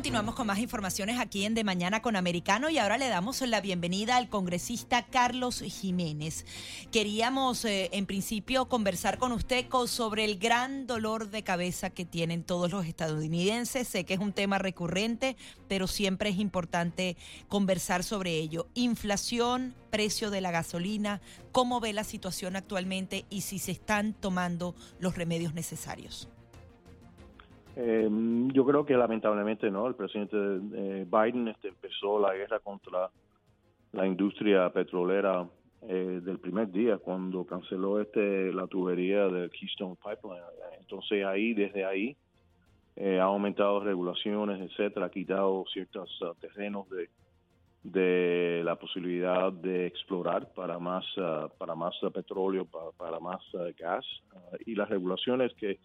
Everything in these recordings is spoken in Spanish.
Continuamos con más informaciones aquí en De Mañana con Americano y ahora le damos la bienvenida al congresista Carlos Jiménez. Queríamos eh, en principio conversar con usted sobre el gran dolor de cabeza que tienen todos los estadounidenses. Sé que es un tema recurrente, pero siempre es importante conversar sobre ello. Inflación, precio de la gasolina, cómo ve la situación actualmente y si se están tomando los remedios necesarios. Eh, yo creo que lamentablemente no. El presidente eh, Biden este, empezó la guerra contra la industria petrolera eh, del primer día cuando canceló este la tubería del Keystone Pipeline. Entonces ahí, desde ahí, eh, ha aumentado regulaciones, etcétera, ha quitado ciertos uh, terrenos de la posibilidad de explorar para más uh, para más petróleo, para, para más gas y las regulaciones que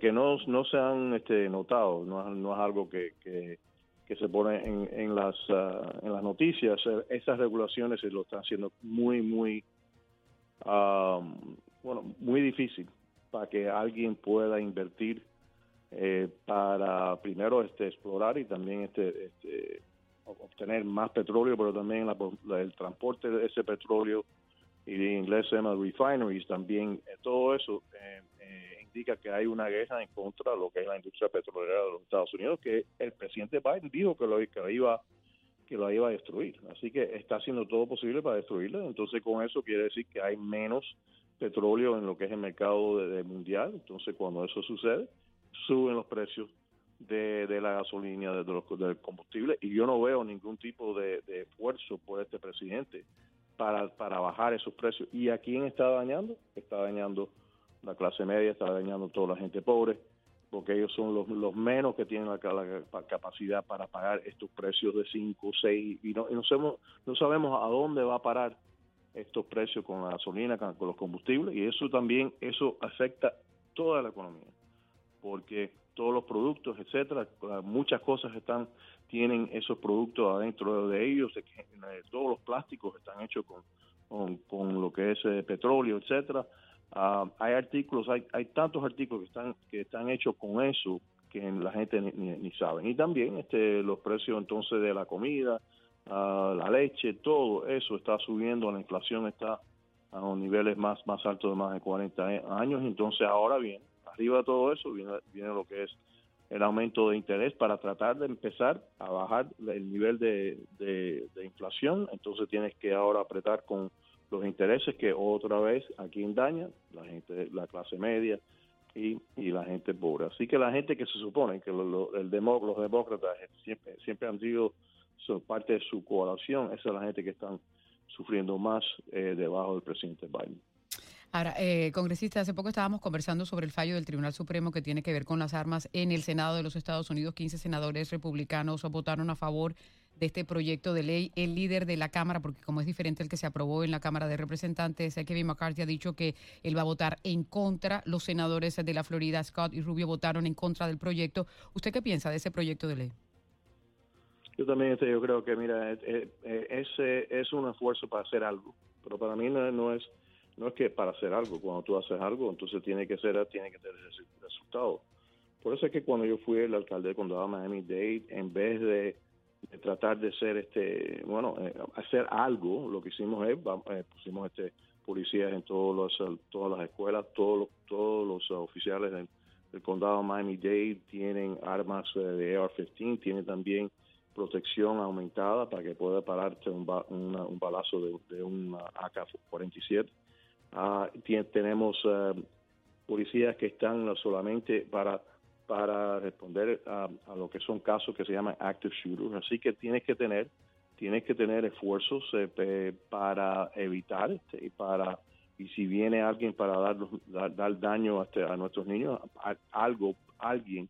que no, no se han este, notado, no, no es algo que, que, se pone en, en las, ah, en las noticias. Esas regulaciones se lo están haciendo muy, muy, bueno, muy difícil para que alguien pueda invertir eh, para primero este, explorar y también este, este obtener más petróleo, pero también el transporte de ese petróleo y en inglés se llama refineries también, eh, todo eso eh, indica que hay una guerra en contra de lo que es la industria petrolera de los Estados Unidos, que el presidente Biden dijo que lo, que iba que lo iba a destruir. Así que está haciendo todo posible para destruirla. Entonces, con eso quiere decir que hay menos petróleo en lo que es el mercado de, mundial. Entonces, cuando eso sucede, suben los precios de, de la gasolina, de, los, del combustible. Y yo no veo ningún tipo de, de esfuerzo por este presidente para, para bajar esos precios. ¿Y a quién está dañando? Está dañando la clase media está dañando a toda la gente pobre, porque ellos son los, los menos que tienen la, capacidad para pagar estos precios de 5, 6, y no, y no, sabemos, no sabemos a dónde va a parar estos precios con la gasolina, con, los combustibles, y eso también, eso afecta toda la economía, porque todos los productos, etcétera, muchas cosas están tienen esos productos adentro de ellos, todos los plásticos están hechos con, con, lo que es eh, petróleo, etcétera, Ah, hay artículos, hay, hay tantos artículos que están que están hechos con eso que la gente ni, sabe. Y también este los precios entonces de la comida, uh, la leche, todo eso está subiendo, la inflación está a los niveles más, más altos de más de 40 años. Entonces ahora bien, arriba de todo eso viene, viene lo que es el aumento de interés para tratar de empezar a bajar el nivel de, de inflación. Entonces tienes que ahora apretar con los intereses que otra vez aquí daña la gente, la clase media y, y la gente pobre. Así que la gente que se supone que el los demócratas siempre, siempre han sido parte de su coalición, esa es la gente que están sufriendo más eh, debajo del presidente Biden. Ahora, eh, congresista, hace poco estábamos conversando sobre el fallo del Tribunal Supremo que tiene que ver con las armas en el Senado de los Estados Unidos. 15 senadores republicanos votaron a favor de este proyecto de ley. El líder de la Cámara, porque como es diferente el que se aprobó en la Cámara de Representantes, Kevin McCarthy ha dicho que él va a votar en contra. Los senadores de la Florida, Scott y Rubio, votaron en contra del proyecto. ¿Usted qué piensa de ese proyecto de ley? Yo también este, yo creo que, mira, ese es, un esfuerzo para hacer algo, pero para mí no, es no es que para hacer algo, cuando tú haces algo, entonces tiene que ser tiene que tener resultado. Por eso es que cuando yo fui el alcalde de condado Miami-Dade, en vez de tratar de ser este bueno eh, hacer algo. Lo que hicimos es eh, pusimos este policías en todos los todas las escuelas todos los, todos los oficiales del, condado Miami Dade tienen armas eh, de AR-15 tienen también protección aumentada para que pueda pararte un, un balazo de, un AK-47 ah, tenemos policías que están solamente para para responder a, lo que son casos que se llaman active shooters. Así que tienes que tener tienes que tener esfuerzos eh, para evitar este, y para y si viene alguien para dar, dar, daño a, este, a nuestros niños, algo alguien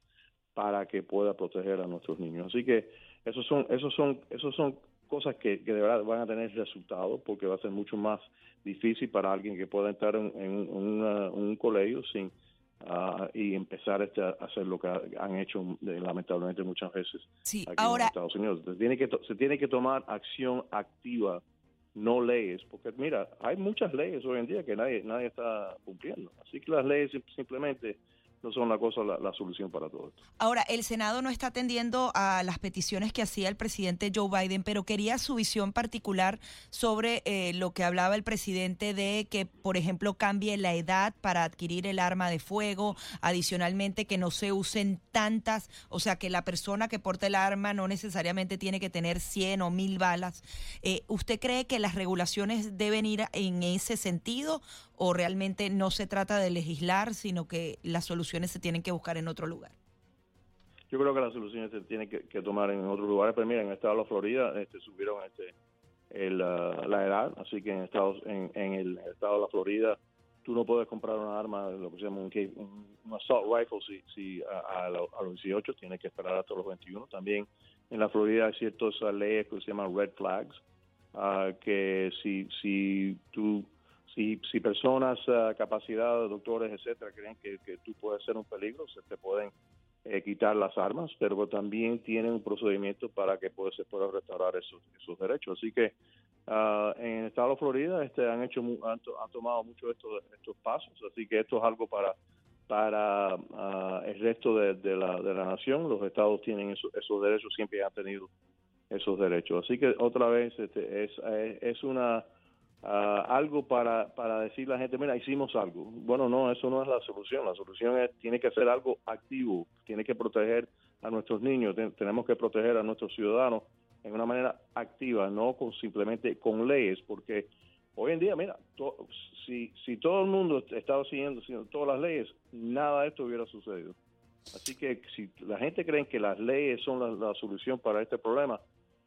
para que pueda proteger a nuestros niños. Así que esos son esos son esos son cosas que, de verdad van a tener resultados porque va a ser mucho más difícil para alguien que pueda entrar en, un colegio sin ah, y empezar este, a hacer lo que han hecho lamentablemente muchas veces sí, aquí ahora, en Estados Unidos. Se tiene, que se tiene que tomar acción activa, no leyes, porque mira, hay muchas leyes hoy en día que nadie, nadie está cumpliendo. Así que las leyes simplemente no son la cosa, la, solución para todo esto. Ahora, el Senado no está atendiendo a las peticiones que hacía el presidente Joe Biden, pero quería su visión particular sobre eh, lo que hablaba el presidente de que, por ejemplo, cambie la edad para adquirir el arma de fuego, adicionalmente que no se usen tantas, o sea, que la persona que porta el arma no necesariamente tiene que tener 100 o 1000 balas. Eh, ¿Usted cree que las regulaciones deben ir en ese sentido o realmente no se trata de legislar, sino que las soluciones se tienen que buscar en otro lugar? Yo creo que las soluciones se tienen que, tomar en otros lugares, pero mira, en el estado de la Florida este, subieron este, la edad, así que en, Estados, en, el estado de la Florida tú no puedes comprar una arma, lo que se llama un, assault rifle, si, a, los 18, tienes que esperar hasta los 21. También en la Florida hay ciertas leyes que se llaman red flags, ah, que si, si tú si, si personas, uh, capacidades, doctores, etcétera, creen que, tú puedes ser un peligro, se te pueden eh, quitar las armas, pero también tienen un procedimiento para que se pueda restaurar esos, derechos. Así que uh, en el estado de Florida este, han hecho han, tomado mucho estos, estos pasos, así que esto es algo para para uh, el resto de, la, de la nación. Los estados tienen esos derechos, siempre han tenido esos derechos. Así que otra vez este, es, es una Ah, algo para, para decir a la gente, mira, hicimos algo. Bueno, no, eso no es la solución. La solución es, tiene que ser algo activo, tiene que proteger a nuestros niños, tenemos que proteger a nuestros ciudadanos en una manera activa, no con simplemente con leyes, porque hoy en día, mira, si, si todo el mundo estaba siguiendo, siguiendo todas las leyes, nada de esto hubiera sucedido. Así que si la gente cree que las leyes son la solución para este problema,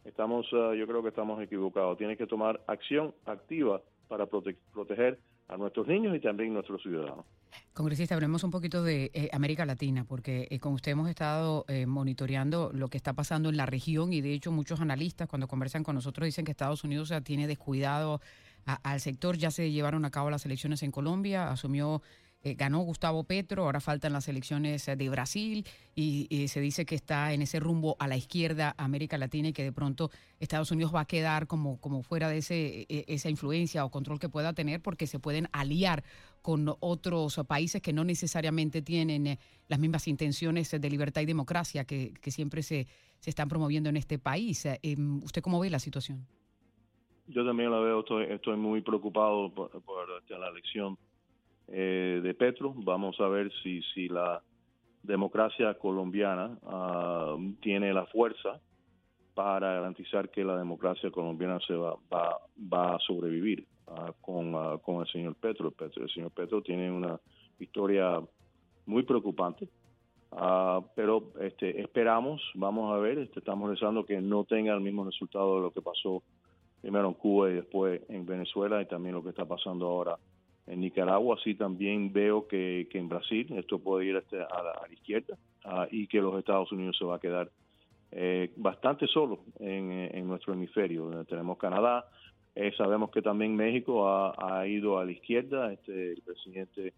estamos, uh, yo creo que estamos equivocados. Tiene que tomar acción activa para proteger a nuestros niños y también a nuestros ciudadanos. Congresista, hablemos un poquito de eh, América Latina, porque eh, con usted hemos estado monitoreando lo que está pasando en la región y de hecho muchos analistas cuando conversan con nosotros dicen que Estados Unidos ya tiene descuidado al sector, ya se llevaron a cabo las elecciones en Colombia, asumió eh, ganó Gustavo Petro, ahora faltan las elecciones eh, de Brasil y, se dice que está en ese rumbo a la izquierda América Latina y que de pronto Estados Unidos va a quedar como, como fuera de ese, e, esa influencia o control que pueda tener porque se pueden aliar con otros países que no necesariamente tienen eh, las mismas intenciones de libertad y democracia que, siempre se, se están promoviendo en este país. ¿Usted cómo ve la situación? Yo también la veo, estoy, estoy muy preocupado por, la elección eh, de Petro. Vamos a ver si, si la democracia colombiana ah, tiene la fuerza para garantizar que la democracia colombiana se va, va, va a sobrevivir ah, con, ah, con el señor Petro. Petro. El señor Petro tiene una historia muy preocupante. pero este, esperamos, vamos a ver, este, estamos rezando que no tenga el mismo resultado de lo que pasó primero en Cuba y después en Venezuela y también lo que está pasando ahora en Nicaragua sí también veo que, en Brasil esto puede ir este, a, la, izquierda ah, y que los Estados Unidos se va a quedar eh, bastante solo en, nuestro hemisferio. Tenemos Canadá, eh, sabemos que también México ha, ido a la izquierda, este, el presidente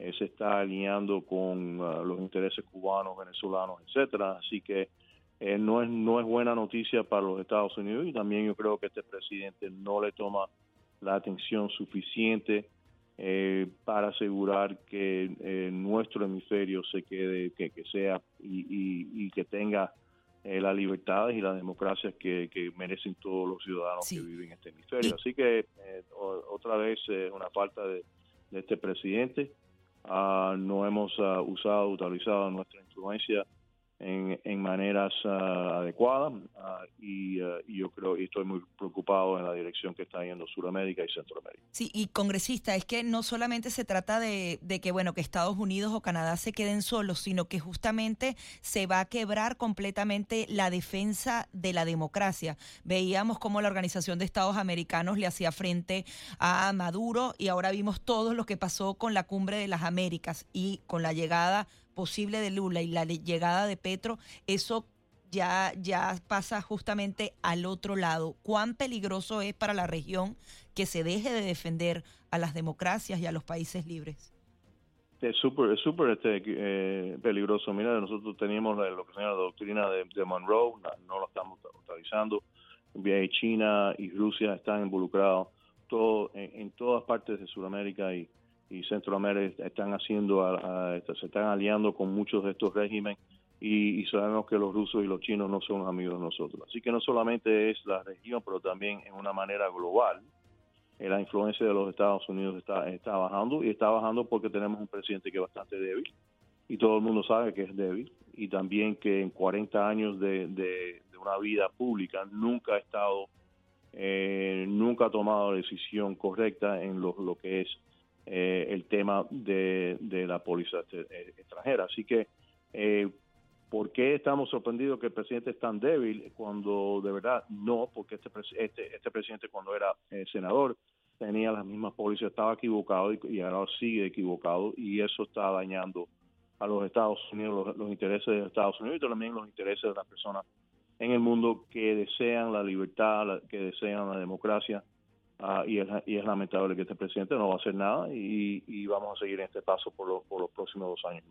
eh, se está alineando con ah, los intereses cubanos, venezolanos, etcétera, así que no es no es buena noticia para los Estados Unidos y también yo creo que este presidente no le toma la atención suficiente eh, para asegurar que eh, nuestro hemisferio se quede, que, sea y, que tenga eh, las libertades y las democracias que, merecen todos los ciudadanos que viven en este hemisferio. Así que otra vez una falta de, este presidente. Ah, no hemos uh, usado, utilizado nuestra influencia en, en maneras uh, adecuadas uh, y, yo creo y estoy muy preocupado en la dirección que está yendo Sudamérica y Centroamérica. Sí, y congresista, es que no solamente se trata de, de, que bueno que Estados Unidos o Canadá se queden solos, sino que justamente se va a quebrar completamente la defensa de la democracia. Veíamos cómo la Organización de Estados Americanos le hacía frente a Maduro y ahora vimos todo lo que pasó con la cumbre de las Américas y con la llegada posible de Lula y la llegada de Petro, eso ya, ya pasa justamente al otro lado. ¿Cuán peligroso es para la región que se deje de defender a las democracias y a los países libres? es súper es súper este, eh, peligroso. Mira, nosotros teníamos lo que se llama la doctrina de, Monroe, no, lo estamos utilizando. China y Rusia están involucrados en, todas partes de Sudamérica y, Centroamérica están haciendo, se están aliando con muchos de estos regímenes y, sabemos que los rusos y los chinos no son amigos de nosotros. Así que no solamente es la región, pero también en una manera global eh, la influencia de los Estados Unidos está, está bajando y está bajando porque tenemos un presidente que es bastante débil y todo el mundo sabe que es débil y también que en 40 años de, de, una vida pública nunca ha estado, eh, nunca ha tomado la decisión correcta en lo que es eh, el tema de, de la póliza extranjera. Así que eh, ¿Por qué estamos sorprendidos que el presidente es tan débil cuando de verdad no? Porque este, este, este presidente cuando era eh, senador tenía las mismas pólizas, estaba equivocado y, ahora sigue equivocado y eso está dañando a los Estados Unidos, los, intereses de Estados Unidos y también los intereses de las personas en el mundo que desean la libertad, que desean la democracia. Ah, y, es, lamentable que este presidente no va a hacer nada y, vamos a seguir en este paso por, por los próximos dos años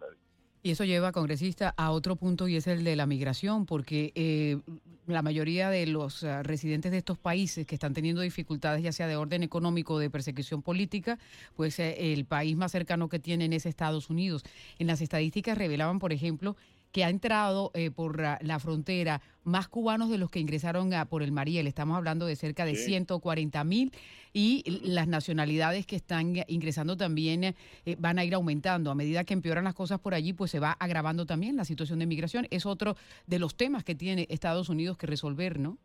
y eso lleva, congresista, a otro punto y es el de la migración, porque eh, la mayoría de los eh, residentes de estos países que están teniendo dificultades, ya sea de orden económico o de persecución política, pues eh, el país más cercano que tienen es Estados Unidos. En las estadísticas revelaban, por ejemplo, que ha entrado eh, por la frontera más cubanos de los que ingresaron por el Mariel. Estamos hablando de cerca de 140 mil y las nacionalidades que están ingresando también eh, van a ir aumentando. A medida que empeoran las cosas por allí, pues se va agravando también la situación de migración. Es otro de los temas que tiene Estados Unidos que resolver, ¿no?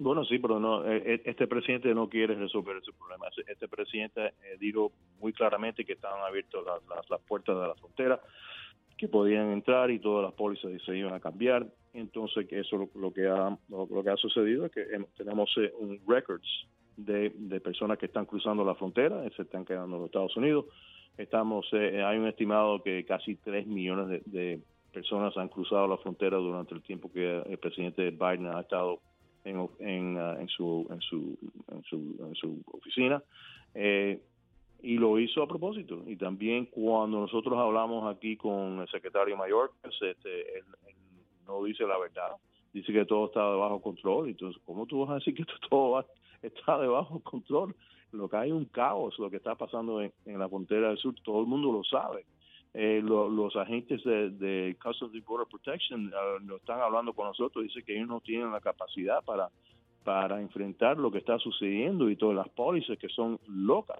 Bueno, sí, pero no, eh, este presidente no quiere resolver ese problema. Este presidente dijo muy claramente que estaban abiertas las, las puertas de la frontera que podían entrar y todas las pólizas se iban a cambiar. Entonces, eso lo, lo que ha lo, que ha sucedido es que tenemos eh, un records de, personas que están cruzando la frontera, se están quedando en los Estados Unidos. Estamos eh, hay un estimado que casi 3 millones de, personas han cruzado la frontera durante el tiempo que el presidente Biden ha estado en, en, uh, en, su, en, su, en, su, oficina. Eh, y lo hizo a propósito. Y también cuando nosotros hablamos aquí con el secretario mayor, pues, este, él, no dice la verdad, dice que todo está de bajo control. Entonces, ¿cómo tú vas a decir que todo está de bajo control? Lo que hay un caos, lo que está pasando en, la frontera del sur, todo el mundo lo sabe. Eh, los agentes de, de Customs and Border Protection uh, están hablando con nosotros, dice que ellos no tienen la capacidad para para enfrentar lo que está sucediendo y todas las pólizas que son locas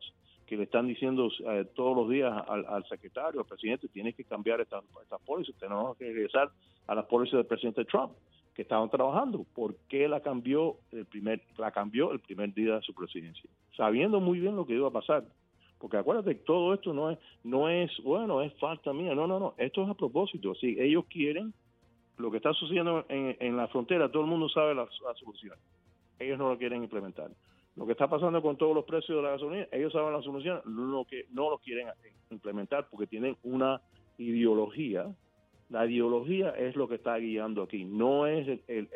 que le están diciendo eh, todos los días al, secretario, al presidente, tiene que cambiar estas esta tenemos que regresar a las pólizas del presidente Trump, que estaban trabajando. ¿Por qué la cambió el primer, la cambió el primer día de su presidencia? Sabiendo muy bien lo que iba a pasar. Porque acuérdate, todo esto no es, no es, bueno, es falta mía, no, no, no, esto es a propósito. Sí, ellos quieren lo que está sucediendo en, en la frontera, todo el mundo sabe la solución. Ellos no lo quieren implementar. Lo que está pasando con todos los precios de la gasolina, ellos saben la solución, lo que no lo quieren implementar porque tienen una ideología. La ideología es lo que está guiando aquí, no es el,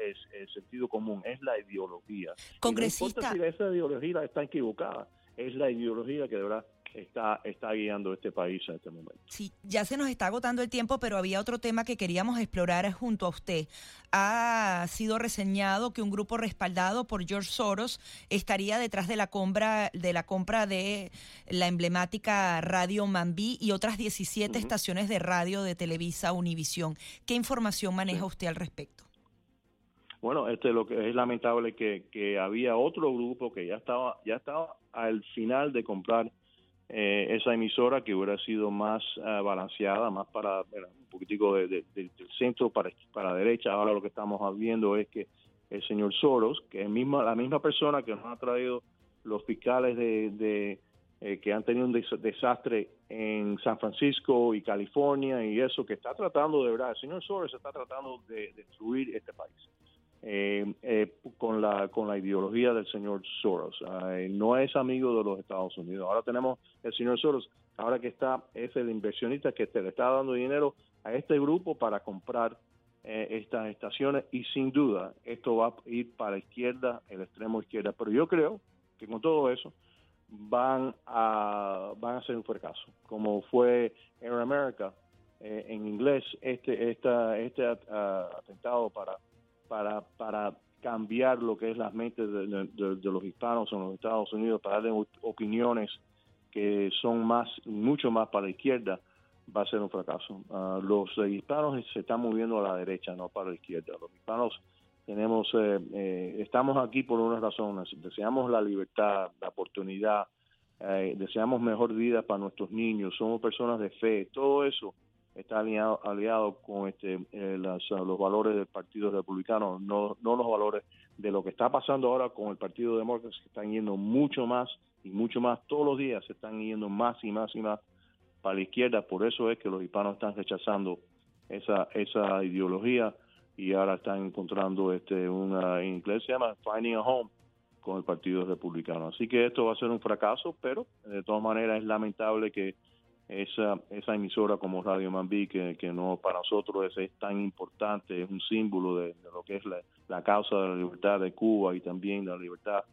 sentido común, es la ideología. Congresista. no si esa ideología está equivocada, es la ideología que deberá está, está guiando este país en este momento. Sí, ya se nos está agotando el tiempo, pero había otro tema que queríamos explorar junto a usted. Ha sido reseñado que un grupo respaldado por George Soros estaría detrás de la compra de la compra de la emblemática Radio Mambí y otras 17 estaciones de radio de Televisa Univisión. ¿Qué información maneja usted al respecto? Bueno, este lo que es lamentable que, que había otro grupo que ya estaba ya estaba al final de comprar eh, esa emisora que hubiera sido más eh, balanceada, más para un poquitico de, del centro para, para derecha. Ahora lo que estamos viendo es que el señor Soros, que es misma, la misma persona que nos ha traído los fiscales de, eh, que han tenido un desastre en San Francisco y California y eso, que está tratando de verdad, el señor Soros está tratando de destruir este país eh, eh, con la con la ideología del señor Soros. no es amigo de los Estados Unidos. Ahora tenemos el señor Soros, ahora que está es el inversionista que te le está dando dinero a este grupo para comprar eh, estas estaciones y sin duda esto va a ir para la izquierda, el extremo izquierda. Pero yo creo que con todo eso van a van a ser un fracaso, como fue Air America eh, en inglés este esta, este atentado para para para cambiar lo que es las mentes de, los hispanos en los Estados Unidos para darle opiniones que son más mucho más para la izquierda va a ser un fracaso. Ah, los hispanos se están moviendo a la derecha, no para la izquierda. Los hispanos tenemos, eh, eh, estamos aquí por unas razones. Deseamos la libertad, la oportunidad, eh, deseamos mejor vida para nuestros niños, somos personas de fe, todo eso está aliado, aliado con este, los valores del Partido Republicano, no, no los valores de lo que está pasando ahora con el Partido Demócrata, que están yendo mucho más y mucho más, todos los días se están yendo más y más y más para la izquierda, por eso es que los hispanos están rechazando esa, esa ideología y ahora están encontrando este una en inglés se llama finding a home con el Partido Republicano. Así que esto va a ser un fracaso, pero de todas maneras es lamentable que esa esa emisora como Radio Mambí, que, que no para nosotros es, tan importante, es un símbolo de, lo que es la, causa de la libertad de Cuba y también la libertad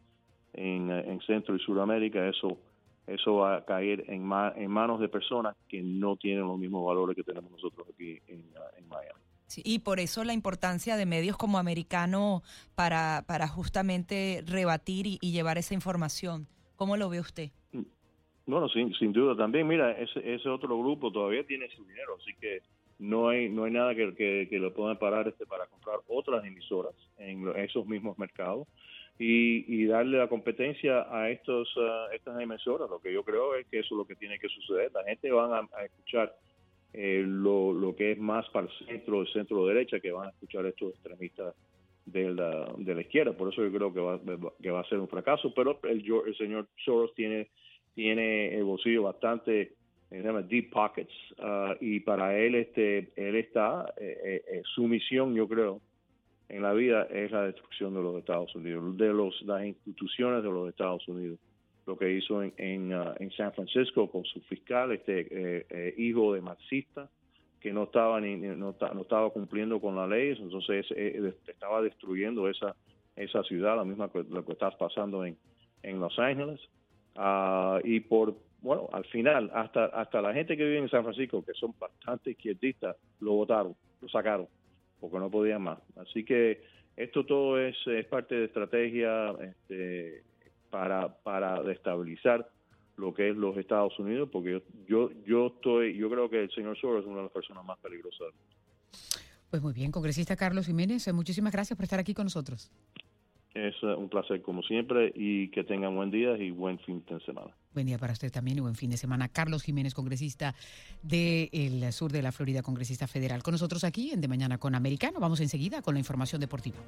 en, en Centro y Sudamérica, eso eso va a caer en, en manos de personas que no tienen los mismos valores que tenemos nosotros aquí en, en Miami y por eso la importancia de medios como Americano para, para justamente rebatir y, llevar esa información. ¿Cómo lo ve usted? Bueno, sin, sin duda también. Mira, ese, ese otro grupo todavía tiene su dinero, así que no hay no hay nada que, que, lo puedan parar este para comprar otras emisoras en esos mismos mercados y, y darle la competencia a estos estas emisoras. Lo que yo creo es que eso es lo que tiene que suceder. La gente va a escuchar eh, lo, lo que es más para el centro, el centro derecha, que van a escuchar estos extremistas de la, de la izquierda. Por eso yo creo que va, que va a ser un fracaso. Pero el, el señor Soros tiene, tiene el bolsillo bastante se llama deep pockets uh, y para él este él está eh, eh, su misión yo creo en la vida es la destrucción de los Estados Unidos de los las instituciones de los Estados Unidos lo que hizo en, en, uh, San Francisco con su fiscal, este eh, eh, hijo de marxista, que no estaba ni, no, estaba cumpliendo con la ley, entonces eh, estaba destruyendo esa esa ciudad, la misma que lo que está pasando en, en Los Ángeles. Uh, y por, bueno, al final, hasta, hasta la gente que vive en San Francisco, que son bastante izquierdistas, lo votaron, lo sacaron, porque no podían más. Así que esto todo es, es parte de estrategia este, para, para destabilizar lo que es los Estados Unidos, porque yo, yo, estoy, yo creo que el señor Soros es una de las personas más peligrosas Pues muy bien, congresista Carlos Jiménez, muchísimas gracias por estar aquí con nosotros. Es eh, un placer como siempre y que tengan buen día y buen fin de semana. Buen día para usted también y buen fin de semana. Carlos Jiménez, congresista del sur de la Florida, congresista federal. Con nosotros aquí en De Mañana con Americano. Vamos enseguida con la información deportiva.